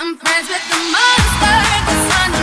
I'm friends with the monster, the sun.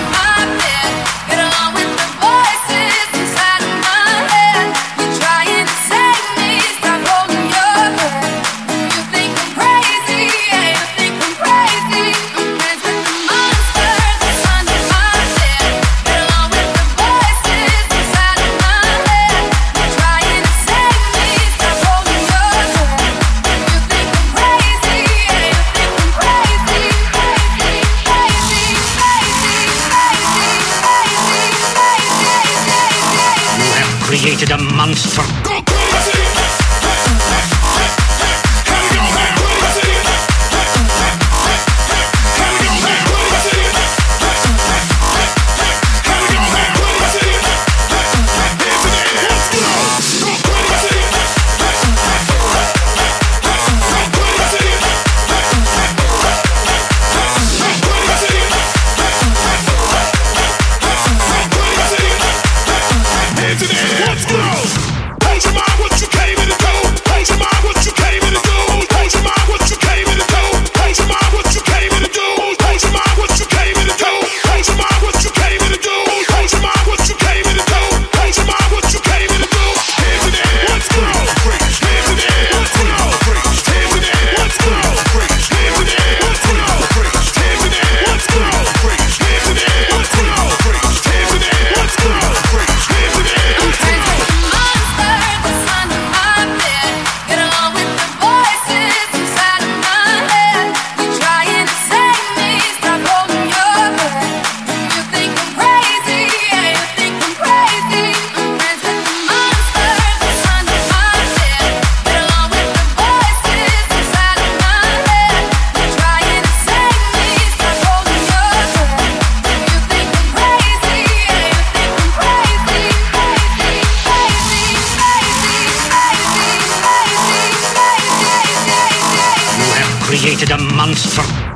created a monster. created a monster.